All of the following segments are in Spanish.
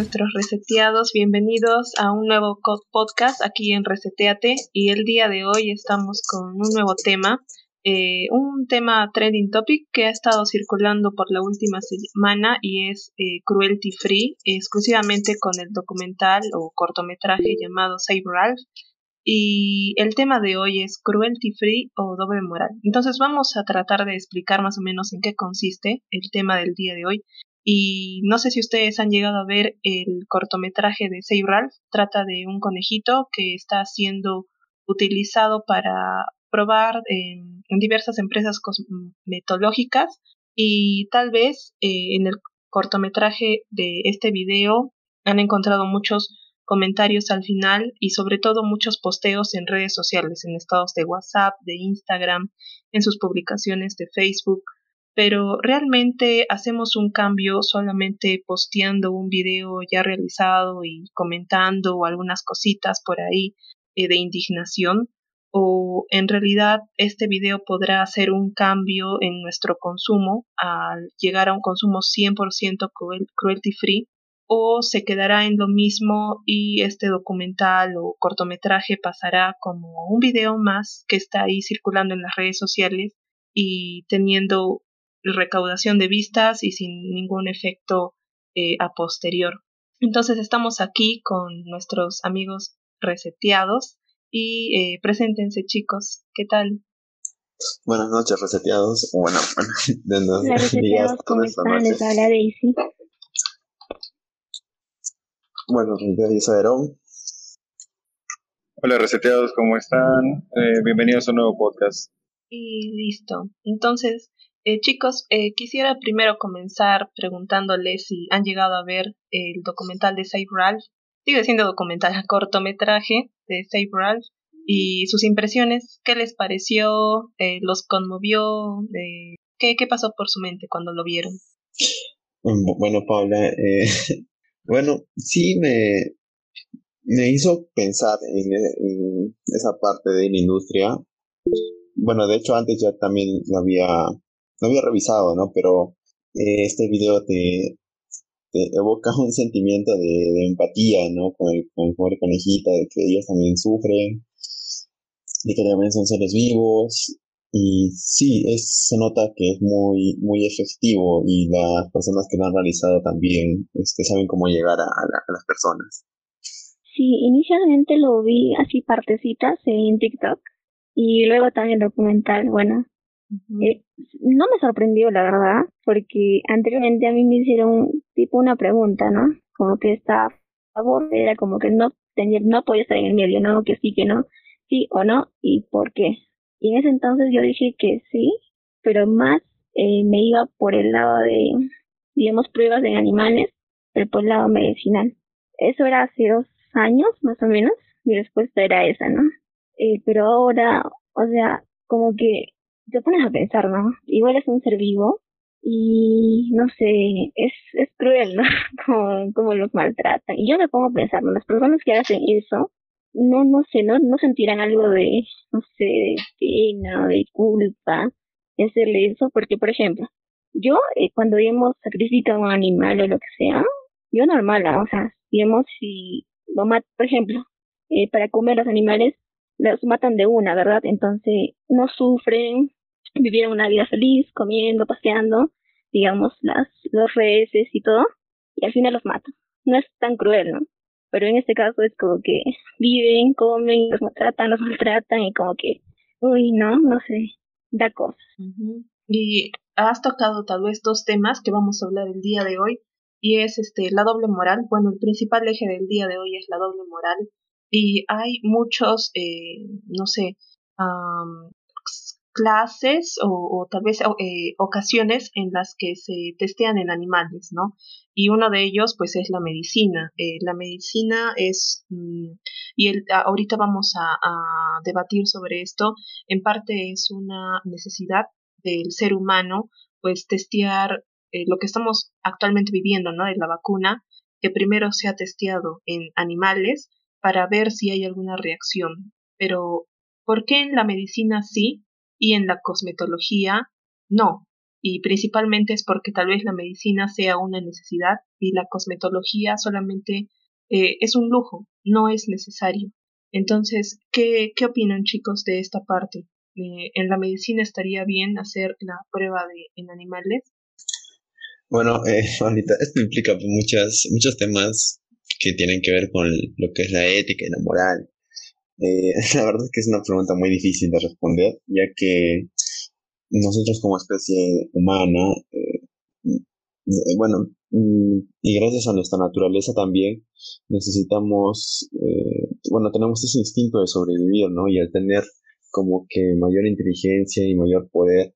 Nuestros reseteados, bienvenidos a un nuevo podcast aquí en Reseteate. Y el día de hoy estamos con un nuevo tema, eh, un tema trending topic que ha estado circulando por la última semana y es eh, cruelty free, exclusivamente con el documental o cortometraje llamado Save Ralph. Y el tema de hoy es cruelty free o doble moral. Entonces vamos a tratar de explicar más o menos en qué consiste el tema del día de hoy y no sé si ustedes han llegado a ver el cortometraje de Save Ralph. Trata de un conejito que está siendo utilizado para probar en, diversas empresas cosmetológicas y tal vez eh, en el cortometraje de este video han encontrado muchos comentarios al final y sobre todo muchos posteos en redes sociales, en estados de WhatsApp, de Instagram, en sus publicaciones de Facebook pero realmente hacemos un cambio solamente posteando un video ya realizado y comentando algunas cositas por ahí eh, de indignación o en realidad este video podrá hacer un cambio en nuestro consumo al llegar a un consumo 100% cruelty free o se quedará en lo mismo y este documental o cortometraje pasará como un video más que está ahí circulando en las redes sociales y teniendo recaudación de vistas y sin ningún efecto eh, a posterior. Entonces estamos aquí con nuestros amigos reseteados y eh, preséntense chicos, ¿qué tal? Buenas noches reseteados, bueno, bueno Hola reseteados, ¿cómo están? Les habla Daisy. Bueno, yo soy Aarón. Hola reseteados, ¿cómo están? Eh, bienvenidos a un nuevo podcast. Y listo. Entonces, eh, chicos, eh, quisiera primero comenzar preguntándoles si han llegado a ver el documental de Save Ralph. Sigue siendo documental, cortometraje de Save Ralph. Y sus impresiones, ¿qué les pareció? Eh, ¿Los conmovió? ¿qué, ¿Qué pasó por su mente cuando lo vieron? Bueno, Paula, bueno, sí me, me hizo pensar en, en, esa parte de la industria. Bueno, de hecho antes ya también había no había revisado, ¿no? Pero eh, este video te, evoca un sentimiento de, empatía, ¿no? Con el, con el pobre conejita, de que ellos también sufren, de que también son seres vivos. Y sí, es, se nota que es muy, muy efectivo y las personas que lo han realizado también este, saben cómo llegar a, a las personas. Sí, inicialmente lo vi así partecitas en TikTok y luego también documental, bueno, eh, no me sorprendió, la verdad, porque anteriormente a mí me hicieron tipo una pregunta, ¿no? Como que está a favor, era como que no tenía, no podía estar en el medio, ¿no? Que sí, que no, sí o no, y por qué. Y en ese entonces yo dije que sí, pero más eh, me iba por el lado de, digamos, pruebas en animales, pero por el lado medicinal. Eso era hace dos años, más o menos, mi respuesta era esa, ¿no? Eh, pero ahora, o sea, como que te pones a pensar, ¿no? Igual es un ser vivo y no sé, es, es cruel, ¿no? como, como los maltratan. Y yo me pongo a pensar, ¿no? Las personas que hacen eso, no, no sé, no, no sentirán algo de, no sé, de pena, de culpa, de hacerle eso, porque por ejemplo, yo eh, cuando hemos sacrificado un animal o lo que sea, yo normal, o sea, digamos si lo mato, por ejemplo, eh, para comer los animales, los matan de una, ¿verdad? Entonces no sufren, vivieron una vida feliz, comiendo, paseando, digamos, las, los reses y todo, y al final los matan. No es tan cruel, ¿no? Pero en este caso es como que viven, comen, los maltratan, los maltratan y como que, uy, no, no sé, da cosas. Y has tocado tal vez dos temas que vamos a hablar el día de hoy, y es este la doble moral. Bueno, el principal eje del día de hoy es la doble moral, y hay muchos, eh, no sé, clases o, tal vez eh, ocasiones en las que se testean en animales, ¿no? Y uno de ellos, pues, es la medicina. Eh, la medicina es, mm, y el, ahorita vamos a, debatir sobre esto, en parte es una necesidad del ser humano, pues, testear eh, lo que estamos actualmente viviendo, ¿no? De la vacuna, que primero se ha testeado en animales para ver si hay alguna reacción. Pero, ¿por qué en la medicina sí y en la cosmetología no. y principalmente es porque tal vez la medicina sea una necesidad y la cosmetología solamente eh, es un lujo, no es necesario. Entonces, ¿qué, qué opinan chicos de esta parte? Eh, ¿En la medicina estaría bien hacer la prueba de, en animales? Bueno, eh, esto implica muchas, muchos temas que tienen que ver con lo que es la ética y la moral. Eh, la verdad es que es una pregunta muy difícil de responder, ya que nosotros como especie humana, eh, eh, bueno, mm, y gracias a nuestra naturaleza también, necesitamos, bueno, tenemos ese instinto de sobrevivir, ¿no? Y al tener como que mayor inteligencia y mayor poder,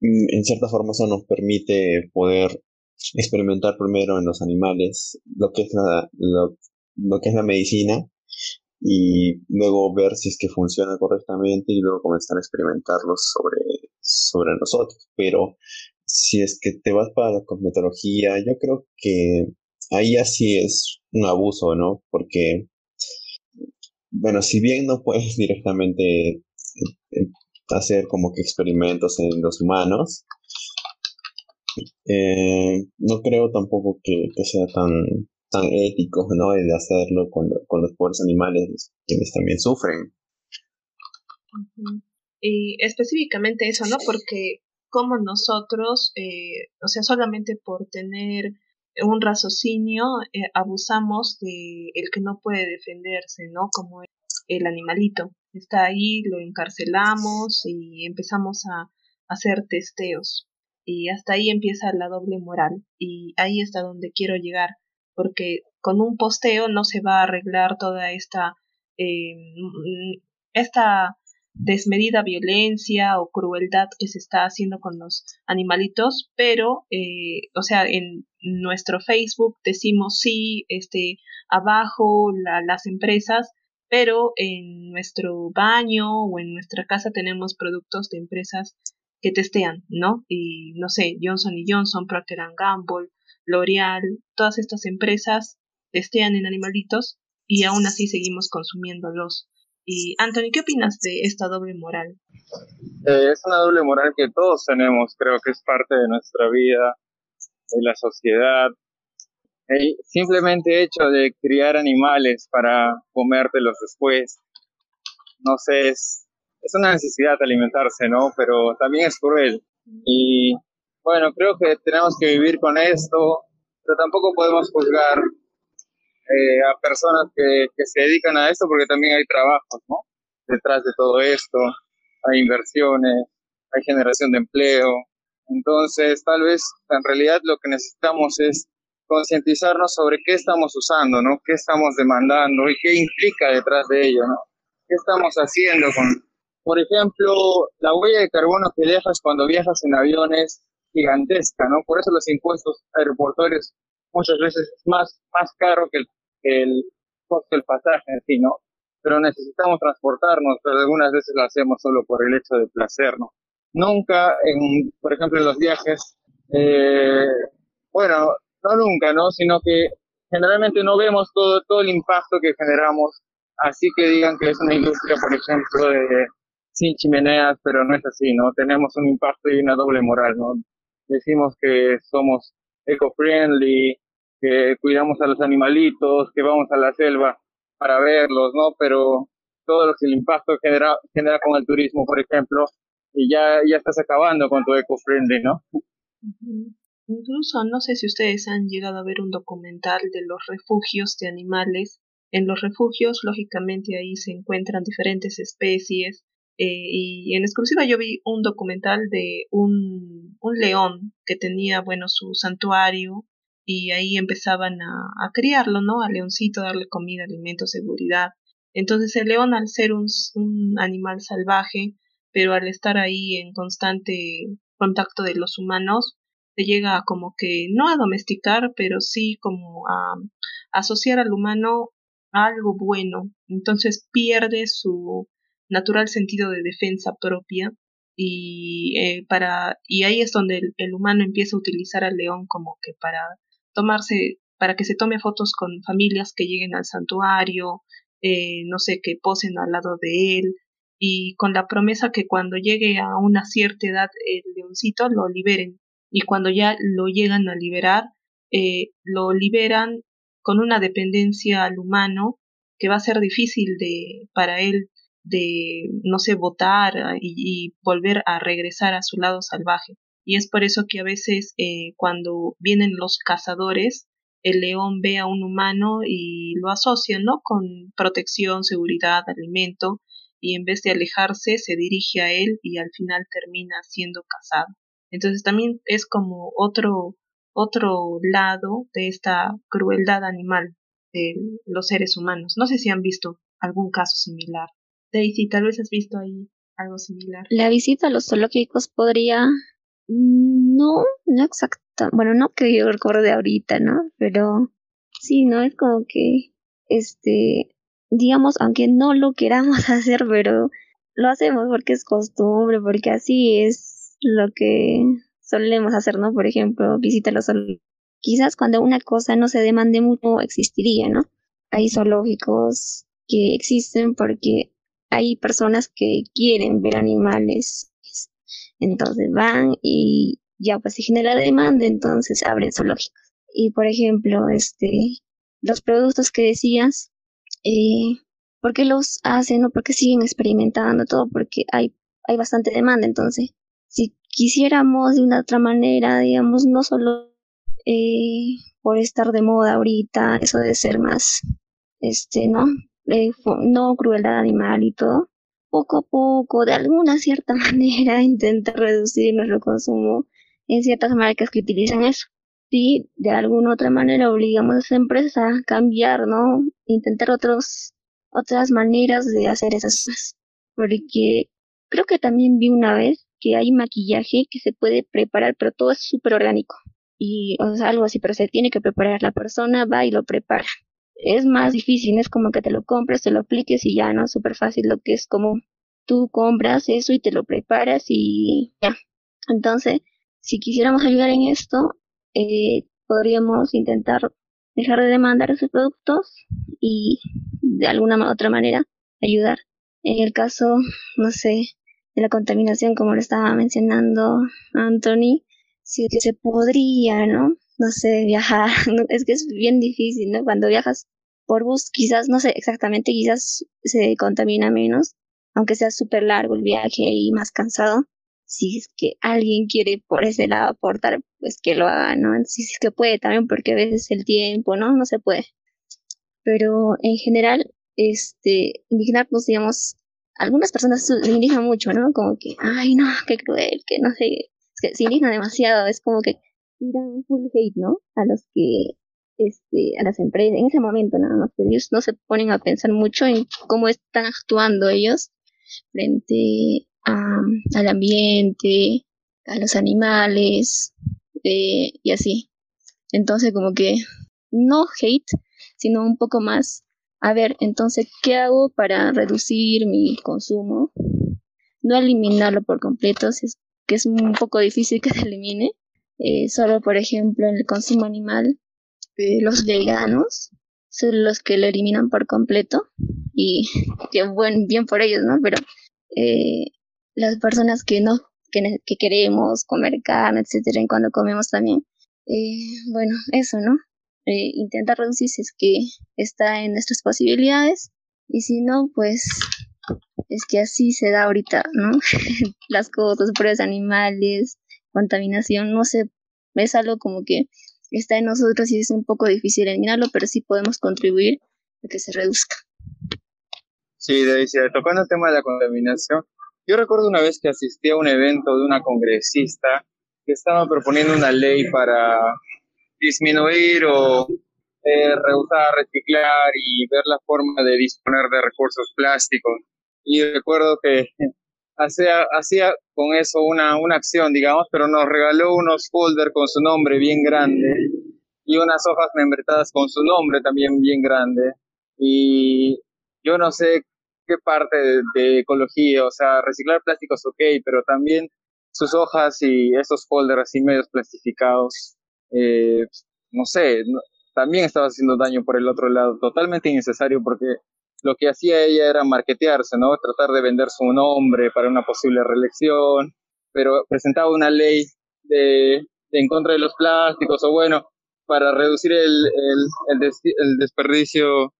en cierta forma eso nos permite poder experimentar primero en los animales lo que es la, lo, que es la medicina y luego ver si es que funciona correctamente y luego comenzar a experimentarlo sobre, sobre nosotros. Pero si es que te vas para la cosmetología, yo creo que ahí así es un abuso, ¿no? Porque, bueno, si bien no puedes directamente eh, hacer como que experimentos en los humanos, eh, no creo tampoco que, sea tan, tan ético, ¿no? El hacerlo con, los pobres animales, quienes también sufren. Y específicamente eso, ¿no? Porque como nosotros, eh, o sea, solamente por tener un raciocinio, eh, abusamos de el que no puede defenderse, ¿no? Como el animalito. Está ahí, lo encarcelamos y empezamos a hacer testeos y hasta ahí empieza la doble moral y ahí está donde quiero llegar porque con un posteo no se va a arreglar toda esta eh, esta desmedida violencia o crueldad que se está haciendo con los animalitos pero eh, o sea en nuestro Facebook decimos sí este abajo las empresas pero en nuestro baño o en nuestra casa tenemos productos de empresas que testean, ¿no? Y no sé, Johnson y Johnson, Procter Gamble, L'Oreal, todas estas empresas testean en animalitos y aún así seguimos consumiéndolos. Y Anthony, ¿qué opinas de esta doble moral? Eh, es una doble moral que todos tenemos, creo que es parte de nuestra vida, de la sociedad. El simplemente hecho de criar animales para comértelos después, no sé, es es una necesidad alimentarse, ¿no? Pero también es cruel. Y bueno, creo que tenemos que vivir con esto, pero tampoco podemos juzgar eh, a personas que, que se dedican a esto porque también hay trabajos, ¿no? Detrás de todo esto, hay inversiones, hay generación de empleo. Entonces, tal vez en realidad lo que necesitamos es concientizarnos sobre qué estamos usando, ¿no? ¿Qué estamos demandando y qué implica detrás de ello, ¿no? ¿Qué estamos haciendo con, por ejemplo, la huella de carbono que dejas cuando viajas en aviones gigantesca, ¿no? Por eso los impuestos aeroportuarios muchas veces es más, más caro que el, el costo del pasaje en sí, ¿no? Pero necesitamos transportarnos, pero algunas veces lo hacemos solo por el hecho de placer, ¿no? Nunca, en, por ejemplo, en los viajes, eh, bueno, no nunca, ¿no? Sino que generalmente no vemos todo, todo el impacto que generamos, así que digan que es una industria, por ejemplo, de sin chimeneas, pero no es así, ¿no? Tenemos un impacto y una doble moral, ¿no? Decimos que somos eco-friendly, que cuidamos a los animalitos, que vamos a la selva para verlos, ¿no? Pero todo lo que el impacto genera, genera con el turismo, por ejemplo, y ya, ya estás acabando con tu eco-friendly, ¿no? Incluso no sé si ustedes han llegado a ver un documental de los refugios de animales. En los refugios, lógicamente, ahí se encuentran diferentes especies, eh, y en exclusiva yo vi un documental de un, un león que tenía, bueno, su santuario y ahí empezaban a, a criarlo, ¿no? Al leoncito, darle comida, alimento, seguridad. Entonces el león, al ser un, animal salvaje, pero al estar ahí en constante contacto de los humanos, se llega a como que no a domesticar, pero sí como a asociar al humano a algo bueno. Entonces pierde su natural sentido de defensa propia y eh, para y ahí es donde el, humano empieza a utilizar al león como que para tomarse para que se tome fotos con familias que lleguen al santuario eh, no sé que posen al lado de él. Y con la promesa que cuando llegue a una cierta edad el leoncito lo liberen. Y cuando ya lo llegan a liberar eh, lo liberan con una dependencia al humano que va a ser difícil de para él de no sé votar y, y volver a regresar a su lado salvaje y es por eso que a veces eh, cuando vienen los cazadores el león ve a un humano y lo asocia no con protección seguridad alimento y en vez de alejarse se dirige a él y al final termina siendo cazado entonces también es como otro otro lado de esta crueldad animal de los seres humanos. No sé si han visto algún caso similar. Daisy, tal vez has visto ahí algo similar. La visita a los zoológicos podría... No, no exacta. Bueno, no que yo recuerde ahorita, ¿no? Pero sí, ¿no? Es como que, este, digamos, aunque no lo queramos hacer, pero lo hacemos porque es costumbre, porque así es lo que solemos hacer, ¿no? Por ejemplo, visítalos. Quizás cuando una cosa no se demande mucho existiría, ¿no? Hay zoológicos que existen porque hay personas que quieren ver animales. Entonces van y ya pues se genera demanda, entonces abren zoológicos. Y por ejemplo, este, los productos que decías, eh, ¿por qué los hacen o por qué siguen experimentando todo? Porque hay, hay bastante demanda, entonces si quisiéramos de una otra manera, digamos, no solo eh, por estar de moda ahorita, eso de ser más, este, ¿no? Eh, no crueldad animal y todo, poco a poco, de alguna cierta manera, intentar reducir nuestro consumo en ciertas marcas que utilizan eso. Y de alguna otra manera obligamos a esa empresa a cambiar, ¿no? Intentar otros, otras maneras de hacer esas cosas. Porque creo que también vi una vez que hay maquillaje que se puede preparar, pero todo es súper orgánico. Y o sea, algo así, pero se tiene que preparar. La persona va y lo prepara. Es más difícil, es como que te lo compres, te lo apliques y ya, ¿no? Súper fácil lo que es como tú compras eso y te lo preparas y ya. Entonces, si quisiéramos ayudar en esto, eh, podríamos intentar dejar de demandar esos productos y de alguna otra manera ayudar. En el caso, no sé, de la contaminación, como lo estaba mencionando Anthony, sí que se podría, ¿no? No sé, viajar, es que es bien difícil, ¿no? Cuando viajas por bus, quizás, no sé exactamente, quizás se contamina menos, aunque sea súper largo el viaje y más cansado. Si es que alguien quiere por ese lado aportar, pues que lo haga, ¿no? Si es que puede también, porque a veces el tiempo, ¿no? No se puede. Pero en general, este, indignarnos, digamos, algunas personas se indignan mucho, ¿no? Como que, ay, no, qué cruel, que no sé, se indignan demasiado, es como que tiran full hate, ¿no? A los que, este, a las empresas, en ese momento nada más, pero ellos no se ponen a pensar mucho en cómo están actuando ellos frente a, al ambiente, a los animales, eh, y así. Entonces, como que, no hate, sino un poco más a ver, entonces, ¿qué hago para reducir mi consumo? No eliminarlo por completo, si es que es un poco difícil que se elimine. Eh, solo, por ejemplo, en el consumo animal, eh, los veganos son los que lo eliminan por completo y que buen, bien por ellos, ¿no? Pero eh, las personas que no, que, que, queremos comer carne, etcétera, en cuando comemos también, bueno, eso, ¿no? eh, intentar reducir si es que está en nuestras posibilidades y si no, pues es que así se da ahorita, ¿no? Las cosas, pruebas animales, contaminación, no sé, es algo como que está en nosotros y es un poco difícil eliminarlo, pero sí podemos contribuir a que se reduzca. Sí, Daisy, tocando el tema de la contaminación, yo recuerdo una vez que asistí a un evento de una congresista que estaba proponiendo una ley para disminuir o eh, rehusar reciclar y ver la forma de disponer de recursos plásticos. Y recuerdo que hacía, hacía con eso una, una acción, digamos, pero nos regaló unos folders con su nombre bien grande y unas hojas membretadas con su nombre también bien grande. Y yo no sé qué parte de, ecología, o sea, reciclar plásticos ok, pero también sus hojas y esos folders así medios plastificados eh, no sé, también estaba haciendo daño por el otro lado, totalmente innecesario porque lo que hacía ella era marketearse, ¿no? Tratar de vender su nombre para una posible reelección, pero presentaba una ley de, en contra de los plásticos o bueno, para reducir el, el, el, desperdicio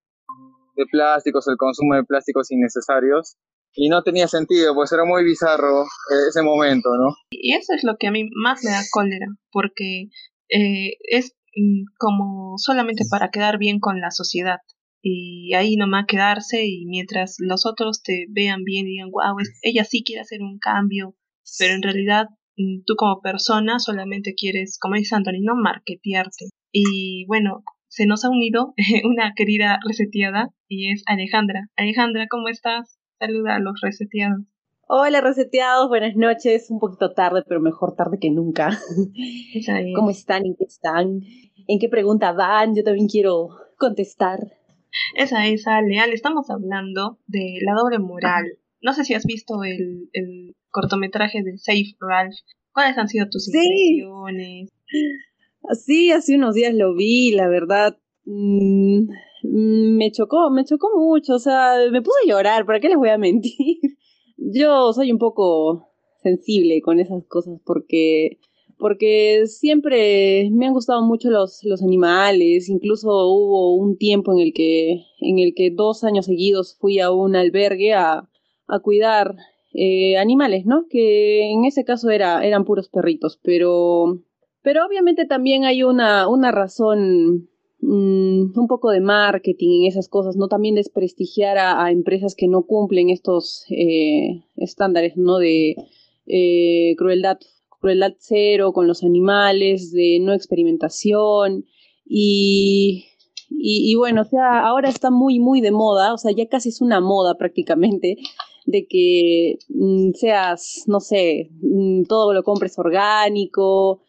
de plásticos, el consumo de plásticos innecesarios. Y no tenía sentido, pues era muy bizarro eh, ese momento, ¿no? Y eso es lo que a mí más me da cólera, porque eh, es mm, como solamente para quedar bien con la sociedad y ahí nomás quedarse y mientras los otros te vean bien y digan, wow, ella sí quiere hacer un cambio, pero en realidad mm, tú como persona solamente quieres, como dice Anthony, no marketearte. Y bueno, se nos ha unido una querida reseteada y es Alejandra. Alejandra, ¿cómo estás? Saluda a los reseteados. Hola reseteados, buenas noches, un poquito tarde, pero mejor tarde que nunca. ¿Cómo están? ¿En qué están? ¿En qué pregunta van? Yo también quiero contestar. Esa, esa, Leal, estamos hablando de la doble moral. No sé si has visto el, el cortometraje de Safe Ralph. ¿Cuáles han sido tus impresiones? Sí, hace unos días lo vi, la verdad. Mm, me chocó, me chocó mucho, o sea, me puse a llorar, ¿para qué les voy a mentir? Yo soy un poco sensible con esas cosas porque porque siempre me han gustado mucho los, los animales, incluso hubo un tiempo en el que, en el que dos años seguidos fui a un albergue a, a cuidar eh, animales, ¿no? Que en ese caso era, eran puros perritos, pero, pero obviamente también hay una, una razón mm, un poco de marketing en esas cosas, ¿no? También desprestigiar a, a empresas que no cumplen estos eh, estándares, ¿no? De eh, crueldad crueldad cero con los animales, de no experimentación y, y, bueno, o sea, ahora está muy, muy de moda, o sea, ya casi es una moda prácticamente de que mm, seas, no sé, mm, todo lo compres orgánico,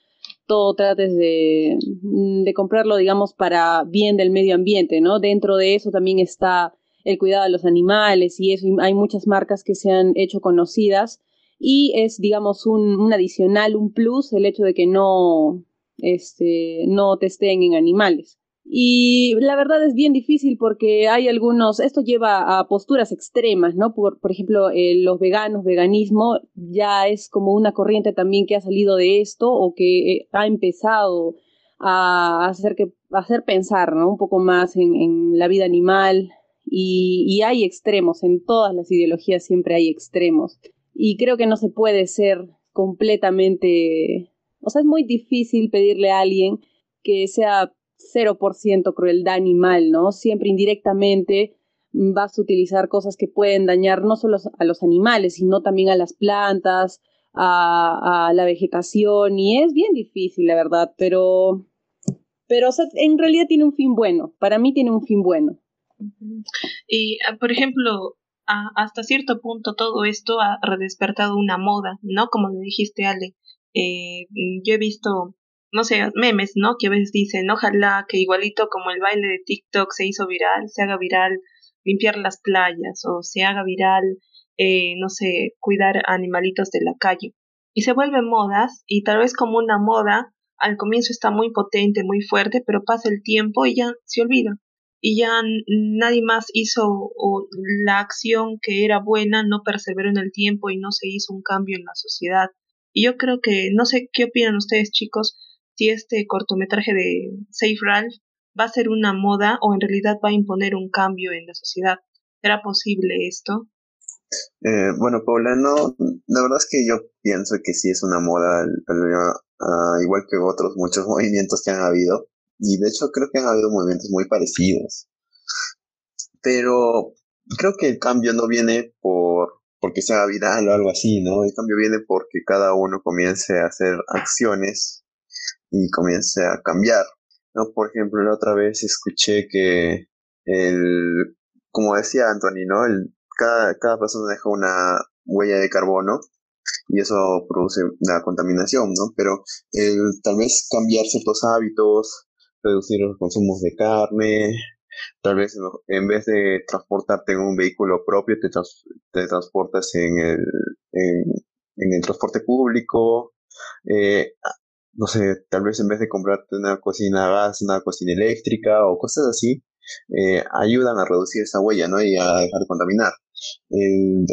todo trates de, mm, de comprarlo, digamos, para bien del medio ambiente, ¿no? Dentro de eso también está el cuidado de los animales y eso, hay muchas marcas que se han hecho conocidas y es, digamos, un, un adicional, un plus, el hecho de que no, este, no testeen en animales. Y la verdad es bien difícil porque hay algunos, esto lleva a posturas extremas, ¿no? Por, por ejemplo, eh, los veganos, veganismo, ya es como una corriente también que ha salido de esto o que eh, ha empezado a hacer, que, a hacer pensar, ¿no? Un poco más en, en la vida animal y, y hay extremos, en todas las ideologías siempre hay extremos y creo que no se puede ser completamente, o sea, es muy difícil pedirle a alguien que sea 0% crueldad animal, ¿no? Siempre indirectamente vas a utilizar cosas que pueden dañar no solo a los animales, sino también a las plantas, a, a la vegetación, y es bien difícil, la verdad, pero, pero o sea, en realidad tiene un fin bueno, para mí tiene un fin bueno. Y, ah, por ejemplo, hasta cierto punto todo esto ha redespertado una moda, ¿no? Como le dijiste, Ale. Eh, yo he visto, no sé, memes, ¿no? Que a veces dicen, ojalá que igualito como el baile de TikTok se hizo viral, se haga viral limpiar las playas o se haga viral, eh, no sé, cuidar animalitos de la calle. Y se vuelven modas y tal vez como una moda, al comienzo está muy potente, muy fuerte, pero pasa el tiempo y ya se olvida y ya nadie más hizo o la acción que era buena, no perseveró en el tiempo y no se hizo un cambio en la sociedad. Y yo creo que, no sé qué opinan ustedes chicos, si este cortometraje de Safe Ralph va a ser una moda o en realidad va a imponer un cambio en la sociedad. ¿Será posible esto? Eh, bueno, Paula, no, la verdad es que yo pienso que sí es una moda, ah, igual que otros muchos movimientos que han habido. Y de hecho creo que han habido movimientos muy parecidos. Pero creo que el cambio no viene por porque sea viral o algo así, ¿no? El cambio viene porque cada uno comience a hacer acciones y comience a cambiar, ¿no? Por ejemplo, la otra vez escuché que el, como decía Anthony, ¿no? El, cada, cada persona deja una huella de carbono y eso produce una contaminación, ¿no? Pero el, tal vez cambiar ciertos hábitos, reducir los consumos de carne, tal vez en vez de transportarte en un vehículo propio, te, transportas en el, en, el transporte público, eh, no sé, tal vez en vez de comprarte una cocina a gas, una cocina eléctrica o cosas así, eh, ayudan a reducir esa huella, ¿no? Y a dejar de contaminar.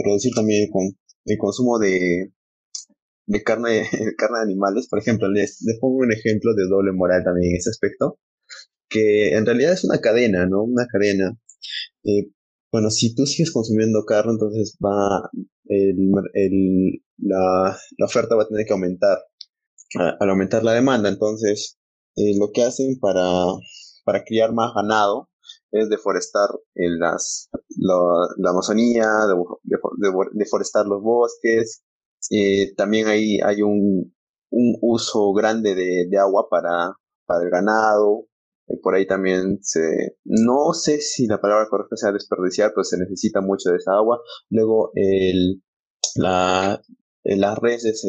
Reducir también el consumo de, de carne, de carne de animales. Por ejemplo, les, les pongo un ejemplo de doble moral también en ese aspecto, que en realidad es una cadena, ¿no? Una cadena. Eh, bueno, si tú sigues consumiendo carne, entonces va el, el, la, la, oferta va a tener que aumentar al aumentar la demanda. Entonces, eh, lo que hacen para, para criar más ganado es deforestar las, la, Amazonía, deforestar los bosques. Eh, también ahí hay un, uso grande de, agua para, para el ganado. Eh, por ahí también se, no sé si la palabra correcta sea desperdiciar, pero se necesita mucho de esa agua. Luego, el, la, las reses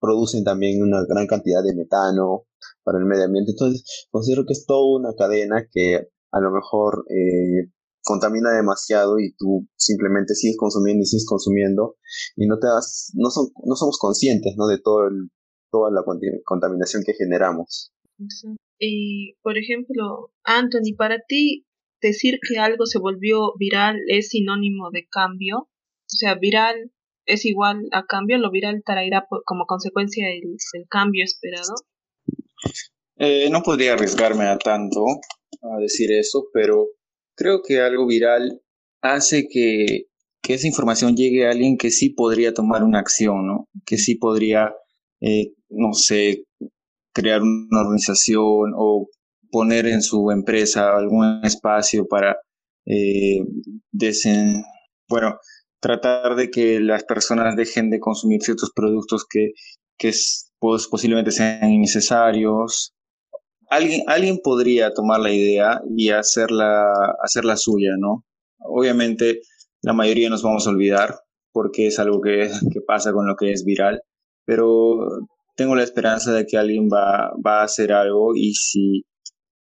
producen también una gran cantidad de metano para el medio ambiente. Entonces, considero que es toda una cadena que a lo mejor eh, contamina demasiado y tú simplemente sigues consumiendo y sigues consumiendo y no te das, no, son, no somos conscientes ¿no? de todo el, toda la contaminación que generamos. Y, por ejemplo, Anthony, para ti decir que algo se volvió viral es sinónimo de cambio. O sea, viral es igual a cambio, lo viral traerá como consecuencia el, cambio esperado. Eh, no podría arriesgarme a tanto a decir eso, pero creo que algo viral hace que, que esa información llegue a alguien que sí podría tomar una acción, ¿no? Que sí podría, eh, no sé, crear una organización o poner en su empresa algún espacio para eh, bueno, tratar de que las personas dejen de consumir ciertos productos que, que posiblemente sean innecesarios. Alguien, alguien podría tomar la idea y hacerla, hacerla suya, ¿no? Obviamente la mayoría nos vamos a olvidar porque es algo que, que pasa con lo que es viral, pero tengo la esperanza de que alguien va, va a hacer algo y si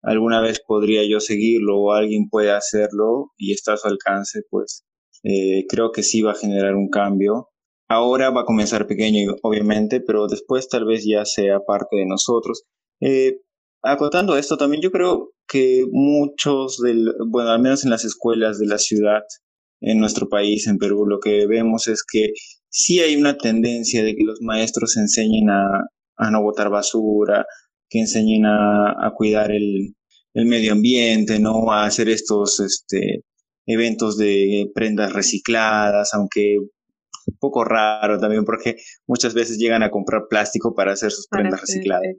alguna vez podría yo seguirlo o alguien puede hacerlo y está a su alcance, pues eh, creo que sí va a generar un cambio. Ahora va a comenzar pequeño, obviamente, pero después tal vez ya sea parte de nosotros. Eh, acotando esto también, yo creo que muchos, del, bueno, al menos en las escuelas de la ciudad, en nuestro país, en Perú, lo que vemos es que sí hay una tendencia de que los maestros enseñen a, a no botar basura, que enseñen a, a cuidar el, el, medio ambiente, ¿no? A hacer estos este, eventos de prendas recicladas, aunque un poco raro también porque muchas veces llegan a comprar plástico para hacer sus prendas recicladas.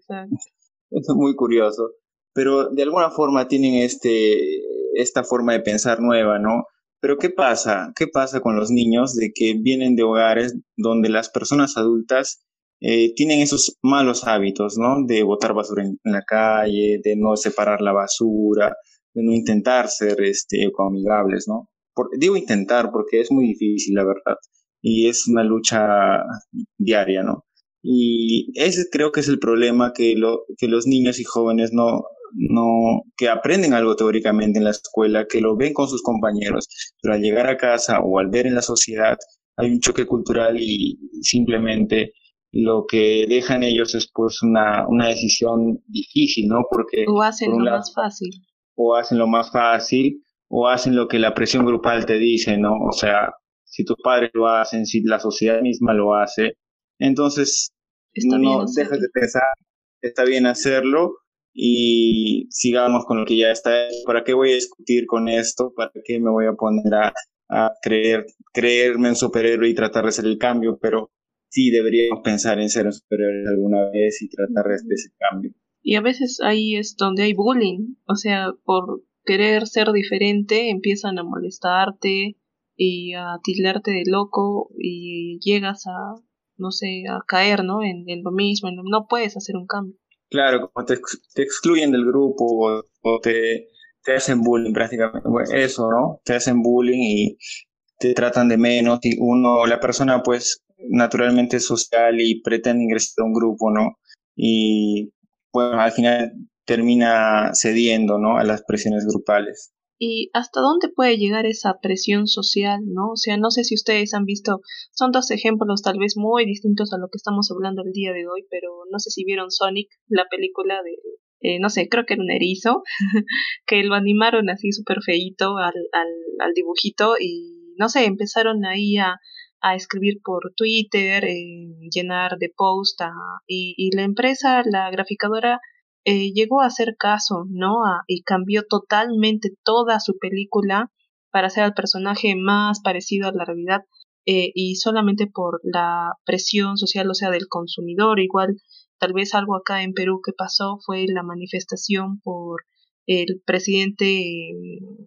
Es muy curioso, pero de alguna forma tienen este esta forma de pensar nueva, ¿no? Pero ¿qué pasa? ¿Qué pasa con los niños de que vienen de hogares donde las personas adultas eh, tienen esos malos hábitos, ¿no? De botar basura en, la calle, de no separar la basura, de no intentar ser este, ecoamigables, ¿no? digo intentar porque es muy difícil, la verdad, y es una lucha diaria, ¿no? Y ese creo que es el problema que, lo, que los niños y jóvenes no, no, que aprenden algo teóricamente en la escuela, que lo ven con sus compañeros, pero al llegar a casa o al ver en la sociedad hay un choque cultural y simplemente lo que dejan ellos es pues una, una decisión difícil, ¿no? Porque... O hacen lo más fácil. O hacen lo más fácil, o hacen lo que la presión grupal te dice, ¿no? O sea, si tus padres lo hacen, si la sociedad misma lo hace, entonces no dejas de pensar, está bien hacerlo y sigamos con lo que ya está. ¿Para qué voy a discutir con esto? ¿Para qué me voy a poner a, a creer, creerme un superhéroe y tratar de hacer el cambio? Pero sí deberíamos pensar en ser superiores alguna vez y tratar de ese cambio. Y a veces ahí es donde hay bullying, o sea, por querer ser diferente empiezan a molestarte y a tildarte de loco y llegas a, no sé, a caer, ¿no? En, lo mismo, no puedes hacer un cambio. Claro, como te, excluyen del grupo o, te, te, hacen bullying prácticamente, eso, ¿no? Te hacen bullying y te tratan de menos y uno, la persona pues naturalmente social y pretende ingresar a un grupo, ¿no? Y bueno, al final termina cediendo, ¿no? A las presiones grupales. ¿Y hasta dónde puede llegar esa presión social, no? O sea, no sé si ustedes han visto, son dos ejemplos tal vez muy distintos a lo que estamos hablando el día de hoy, pero no sé si vieron Sonic, la película de eh, no sé, creo que era un erizo, que lo animaron así súper feíto al, al, al, dibujito y no sé, empezaron ahí a, a escribir por Twitter, eh, llenar de post y, y, la empresa, la graficadora, eh, llegó a hacer caso, ¿no? y cambió totalmente toda su película para hacer al personaje más parecido a la realidad eh, y solamente por la presión social, o sea, del consumidor. Igual, tal vez algo acá en Perú que pasó fue la manifestación por el presidente,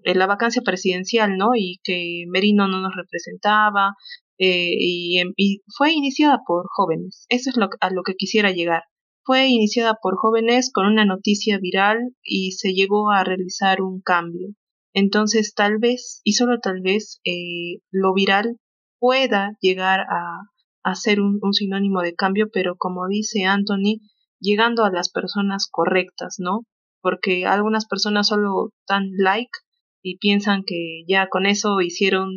en la vacancia presidencial, ¿no? Y que Merino no nos representaba, eh, y, y, fue iniciada por jóvenes. Eso es lo, a lo que quisiera llegar. Fue iniciada por jóvenes con una noticia viral y se llegó a realizar un cambio. Entonces, tal vez, y solo tal vez, eh, lo viral pueda llegar a, ser un, un, sinónimo de cambio, pero como dice Anthony, llegando a las personas correctas, ¿no? Porque algunas personas solo dan like y piensan que ya con eso hicieron,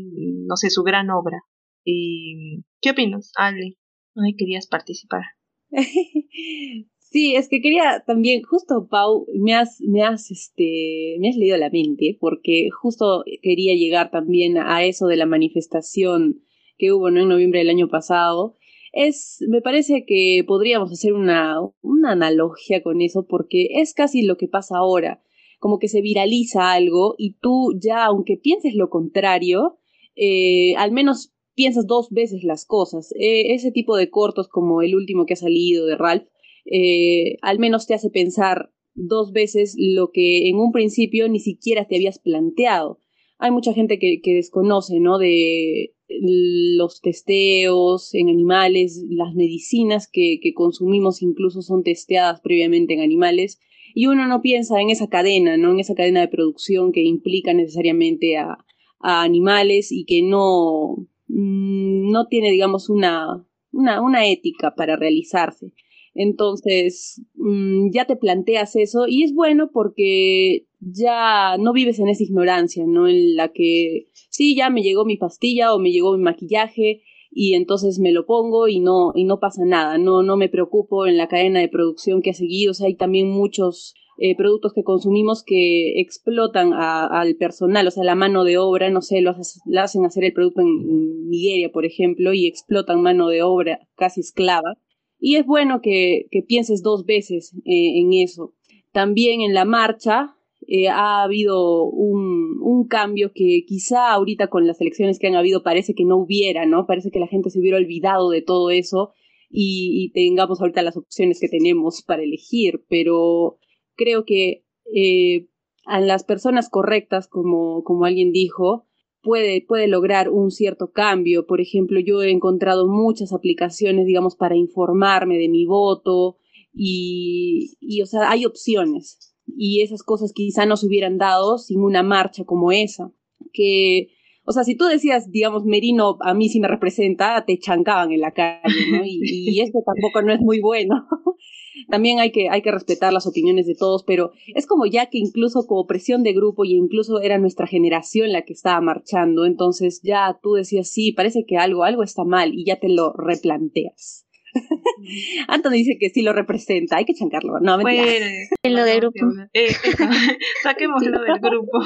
no sé, su gran obra. ¿Y qué opinas, Ale? Ay, querías participar. Sí, es que quería también, justo Pau, me has, me has, este, me has leído la mente, porque justo quería llegar también a eso de la manifestación que hubo ¿no? en noviembre del año pasado. Es, me parece que podríamos hacer una, una analogía con eso, porque es casi lo que pasa ahora, como que se viraliza algo y tú ya, aunque pienses lo contrario, eh, al menos piensas dos veces las cosas. Eh, ese tipo de cortos como el último que ha salido de Ralph, eh, al menos te hace pensar dos veces lo que en un principio ni siquiera te habías planteado. Hay mucha gente que, desconoce, ¿no? De los testeos en animales, las medicinas que, consumimos incluso son testeadas previamente en animales y uno no piensa en esa cadena, ¿no? En esa cadena de producción que implica necesariamente a, animales y que no, mm, no tiene, digamos, una, una, una ética para realizarse. Entonces, mm, ya te planteas eso y es bueno porque ya no vives en esa ignorancia, ¿no? En la que, sí, ya me llegó mi pastilla o me llegó mi maquillaje y entonces me lo pongo y no, y no pasa nada, no, no me preocupo en la cadena de producción que ha seguido, o sea, hay también muchos eh, productos que consumimos que explotan al personal, o sea, la mano de obra, no sé, lo, hacen hacer el producto en Nigeria, por ejemplo, y explotan mano de obra casi esclava. Y es bueno que, pienses dos veces eh, en eso. También en la marcha eh, ha habido un, un, cambio que quizá ahorita con las elecciones que han habido parece que no hubiera, ¿no? Parece que la gente se hubiera olvidado de todo eso y, y tengamos ahorita las opciones que tenemos para elegir, pero creo que eh, a las personas correctas, como, como alguien dijo, puede, puede lograr un cierto cambio. Por ejemplo, yo he encontrado muchas aplicaciones, digamos, para informarme de mi voto y, y, o sea, hay opciones. Y esas cosas quizá no se hubieran dado sin una marcha como esa. Que, o sea, si tú decías, digamos, Merino a mí sí me representa, te chancaban en la calle, ¿no? Y, y eso tampoco no es muy bueno también hay que, hay que respetar las opiniones de todos, pero es como ya que incluso como presión de grupo y incluso era nuestra generación la que estaba marchando, entonces ya tú decías, sí, parece que algo, algo está mal y ya te lo replanteas. Anthony dice que sí lo representa, hay que chancarlo. No, bueno, en lo del grupo. Eh, saquémoslo del grupo.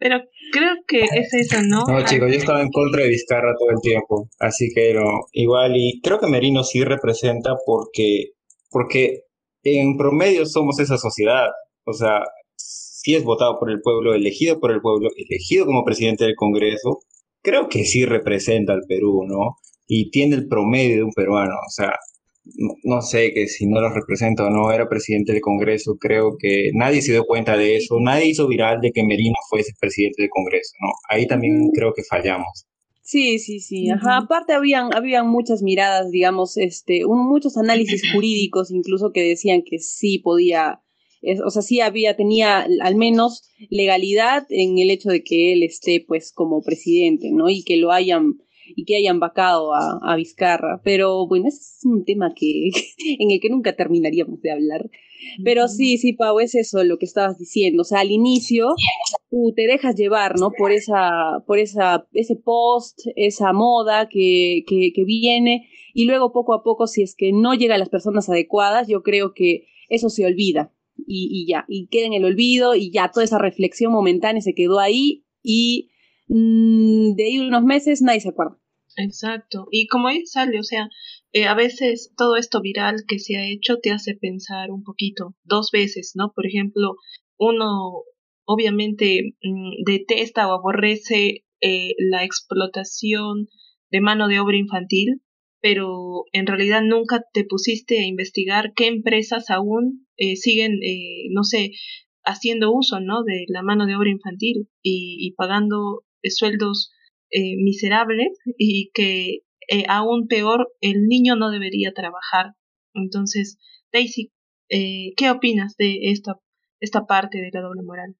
Pero creo que es eso, ¿no? No, chicos, yo estaba en contra de Vizcarra todo el tiempo, así que no, igual, y creo que Merino sí representa porque, porque en promedio somos esa sociedad, o sea, si es votado por el pueblo, elegido por el pueblo, elegido como presidente del Congreso, creo que sí representa al Perú, ¿no? Y tiene el promedio de un peruano, o sea, no, sé que si no lo representa o no, era presidente del Congreso, creo que nadie se dio cuenta de eso, nadie hizo viral de que Merino fuese presidente del Congreso, ¿no? Ahí también mm. creo que fallamos. Sí, sí, sí. Ajá. Aparte habían, habían muchas miradas, digamos, este, un, muchos análisis jurídicos incluso que decían que sí podía, o sea, sí había, tenía al menos legalidad en el hecho de que él esté, pues, como presidente, ¿no? Y que lo hayan y que hayan vacado a, a Vizcarra. Pero bueno, ese es un tema que, en el que nunca terminaríamos de hablar. Pero sí, sí, Pau, es eso lo que estabas diciendo. O sea, al inicio tú te dejas llevar, ¿no? Por esa, por esa, ese post, esa moda que, que, que viene, y luego poco a poco, si es que no llega a las personas adecuadas, yo creo que eso se olvida y, y ya, y queda en el olvido y ya toda esa reflexión momentánea se quedó ahí y mm, de ahí unos meses nadie se acuerda. Exacto. Y como ahí sale, o sea, eh, a veces todo esto viral que se ha hecho te hace pensar un poquito, dos veces, ¿no? Por ejemplo, uno obviamente mm, detesta o aborrece eh, la explotación de mano de obra infantil, pero en realidad nunca te pusiste a investigar qué empresas aún eh, siguen, eh, no sé, haciendo uso, ¿no? De la mano de obra infantil y, y pagando sueldos miserables y que aún peor, el niño no debería trabajar. Entonces, Daisy, ¿qué opinas de esta, esta parte de la doble moral?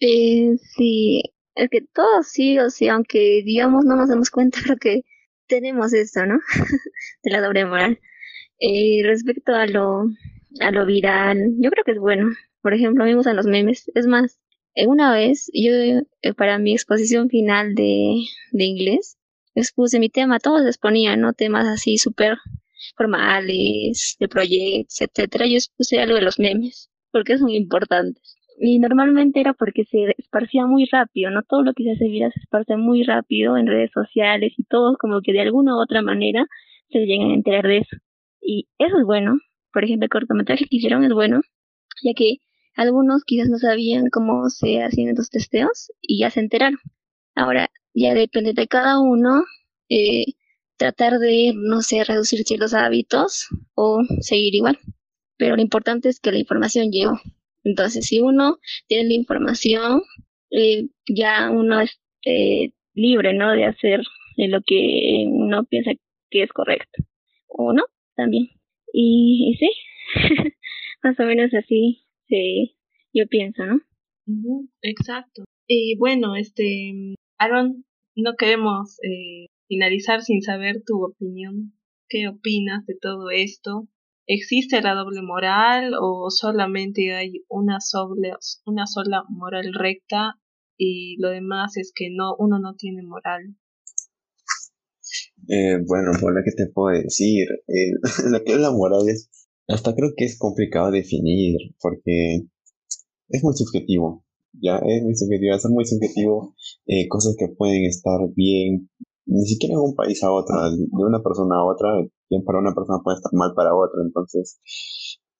Eh, sí, es que todos sí, o sea, aunque digamos no nos damos cuenta, creo que tenemos esto, ¿no? de la doble moral. Eh, respecto a lo, a lo viral, yo creo que es bueno. Por ejemplo, a me gustan los memes. Es más, eh, una vez yo eh, para mi exposición final de, de inglés expuse mi tema, todos exponían, ¿no? Temas así súper formales, de proyectos, etcétera. Yo expuse algo de los memes, porque son importantes. Y normalmente era porque se esparcía muy rápido, ¿no? Todo lo que se hace vida se esparce muy rápido en redes sociales y todos como que de alguna u otra manera se llegan a enterar de eso. Y eso es bueno. Por ejemplo, el cortometraje que hicieron es bueno, ya que algunos quizás no sabían cómo se hacían estos testeos y ya se enteraron. Ahora, ya depende de cada uno eh, tratar de, no sé, reducir ciertos hábitos o seguir igual. Pero lo importante es que la información llegue. Entonces, si uno tiene la información, eh, ya uno es eh, libre, ¿no? De hacer lo que uno piensa que es correcto. O no, también. Y, sí, más o menos así sí, yo pienso, ¿no? exacto. Y bueno, este, Aaron, no queremos eh, finalizar sin saber tu opinión. ¿Qué opinas de todo esto? ¿Existe la doble moral o solamente hay una sola, una sola moral recta y lo demás es que no uno no tiene moral? Eh, bueno, por lo que te puedo decir, lo que es la moral es, hasta creo que es complicado definir porque es muy subjetivo, ya es muy subjetivo, es muy subjetivo, eh, cosas que pueden estar bien, ni siquiera en un país a otro, de una persona a otra, bien para una persona puede estar mal para otra. Entonces,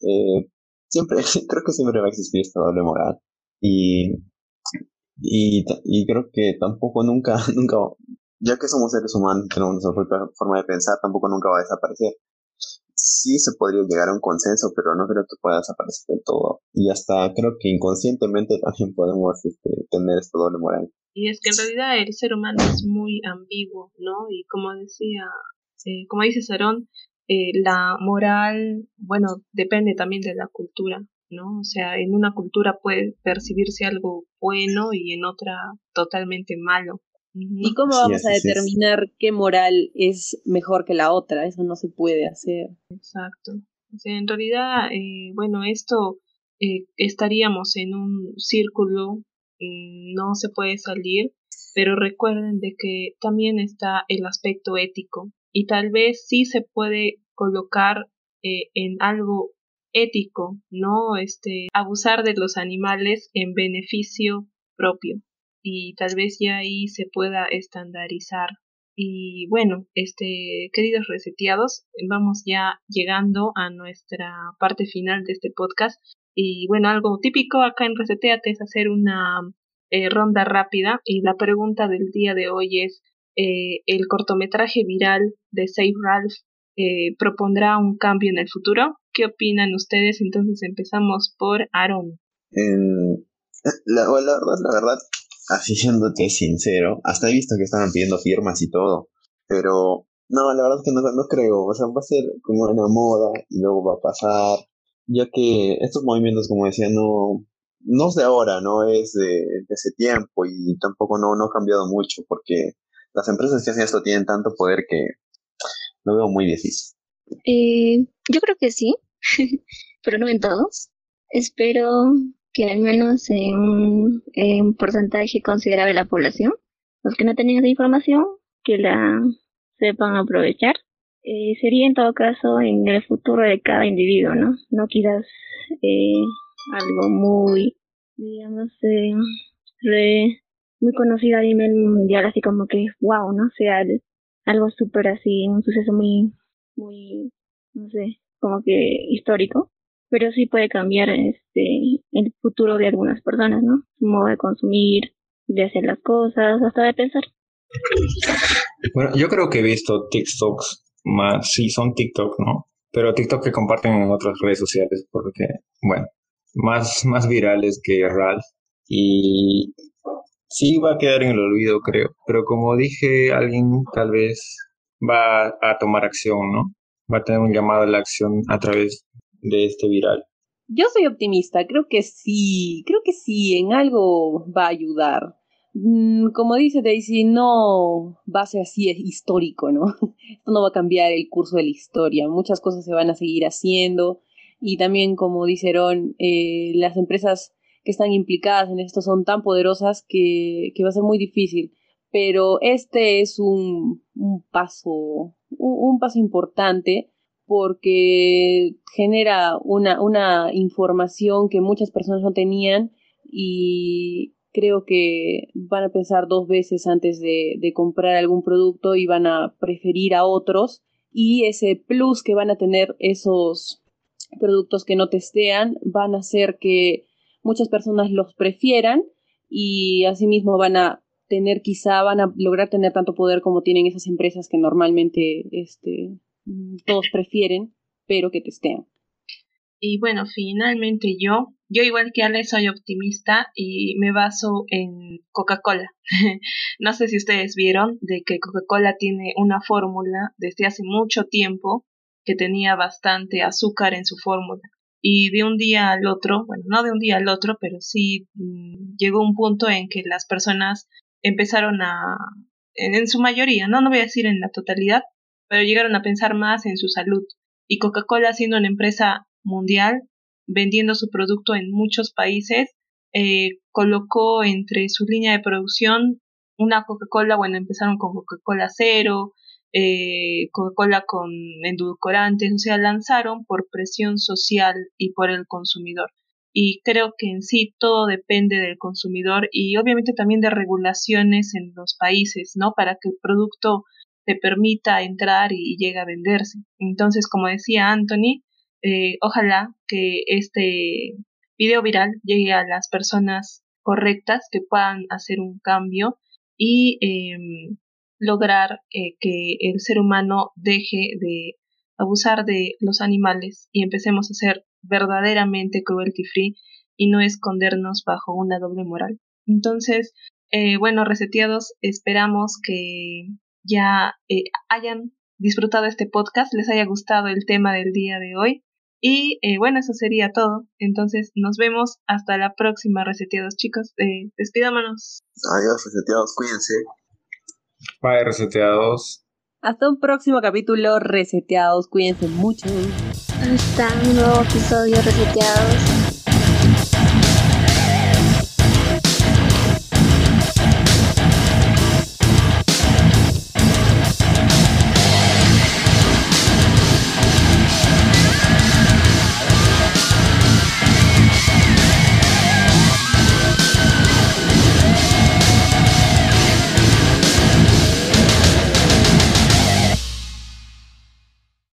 eh, siempre, creo que siempre va a existir esta doble moral. Y, y, y creo que tampoco nunca, nunca, ya que somos seres humanos, tenemos nuestra propia forma de pensar, tampoco nunca va a desaparecer. Sí se podría llegar a un consenso, pero no creo que pueda desaparecer del todo. Y hasta creo que inconscientemente también podemos este, tener esta doble moral. Y es que en realidad el ser humano es muy ambiguo, ¿no? Y como decía eh, como dice Sarón, eh, la moral, bueno, depende también de la cultura, ¿no? O sea, en una cultura puede percibirse algo bueno y en otra totalmente malo. ¿Y cómo vamos a determinar qué moral es mejor que la otra? Eso no se puede hacer. Exacto. O sea, en realidad, eh, bueno, esto estaríamos en un círculo, mm, no se puede salir, pero recuerden de que también está el aspecto ético, y tal vez sí se puede colocar eh, en algo ético, ¿no? Este, abusar de los animales en beneficio propio y tal vez ya ahí se pueda estandarizar. Y bueno, este, queridos reseteados, vamos ya llegando a nuestra parte final de este podcast. Y bueno, algo típico acá en Reseteate es hacer una eh, ronda rápida y la pregunta del día de hoy es eh, el cortometraje viral de Save Ralph eh, propondrá un cambio en el futuro. ¿Qué opinan ustedes? Entonces empezamos por Aaron. la, verdad, la verdad, así siéndote sincero, hasta he visto que estaban pidiendo firmas y todo, pero no, la verdad es que no, no creo, o sea, va a ser como una moda y luego va a pasar, ya que estos movimientos, como decía, no, no es de ahora, no es de, de ese tiempo y tampoco no, no ha cambiado mucho porque las empresas que hacen esto tienen tanto poder que lo veo muy difícil. Eh, yo creo que sí, pero no en todos. Espero que al menos en un, porcentaje considerable de la población, los que no tenían esa información, que la sepan aprovechar. eh, sería en todo caso en el futuro de cada individuo, ¿no? No quizás eh, algo muy, digamos, eh, muy conocido a nivel mundial, así como que, wow, ¿no? sea, algo súper así, un suceso muy, muy, no sé, como que histórico, pero sí puede cambiar este el futuro de algunas personas, ¿no? Su modo de consumir, de hacer las cosas, hasta de pensar. Bueno, yo creo que he visto TikToks más, sí, son TikTok, ¿no? Pero TikTok que comparten en otras redes sociales, porque, bueno, más, más virales que RAL. Y sí va a quedar en el olvido, creo. Pero como dije, alguien tal vez va a tomar acción, ¿no? Va a tener un llamado a la acción a través de este viral. Yo soy optimista, creo que sí, creo que sí, en algo va a ayudar. Mm, como dice Daisy, no va a ser así es histórico, ¿no? Esto no va a cambiar el curso de la historia, muchas cosas se van a seguir haciendo y también, como dice Ron, eh, las empresas que están implicadas en esto son tan poderosas que, va a ser muy difícil. Pero este es un, paso, un, paso importante porque genera una, una información que muchas personas no tenían y creo que van a pensar dos veces antes de, de comprar algún producto y van a preferir a otros. Y ese plus que van a tener esos productos que no testean van a hacer que muchas personas los prefieran y asimismo van a tener quizá, van a lograr tener tanto poder como tienen esas empresas que normalmente este, todos prefieren, pero que testean. Y bueno, finalmente yo, yo igual que Ale soy optimista y me baso en Coca-Cola. no sé si ustedes vieron de que Coca-Cola tiene una fórmula desde hace mucho tiempo que tenía bastante azúcar en su fórmula y de un día al otro, bueno, no de un día al otro, pero sí mm, llegó un punto en que las personas empezaron a, en, su mayoría, no, no voy a decir en la totalidad, pero llegaron a pensar más en su salud. Y Coca-Cola siendo una empresa mundial, vendiendo su producto en muchos países, eh, colocó entre su línea de producción una Coca-Cola, bueno, empezaron con Coca-Cola cero, eh, Coca-Cola con endulcorantes, o sea, lanzaron por presión social y por el consumidor. Y creo que en sí todo depende del consumidor y obviamente también de regulaciones en los países, ¿no? Para que el producto te permita entrar y, llegue a venderse. Entonces, como decía Anthony, eh, ojalá que este video viral llegue a las personas correctas que puedan hacer un cambio y eh, lograr eh, que el ser humano deje de abusar de los animales y empecemos a ser verdaderamente cruelty free y no escondernos bajo una doble moral. Entonces, eh, bueno, reseteados, esperamos que ya eh, hayan disfrutado este podcast, les haya gustado el tema del día de hoy. Y bueno, eso sería todo. Entonces, nos vemos hasta la próxima, reseteados, chicos. despidámonos. Adiós, reseteados, cuídense. Bye, reseteados. Hasta un próximo capítulo, reseteados. Cuídense mucho. Hasta un nuevo episodio, reseteados.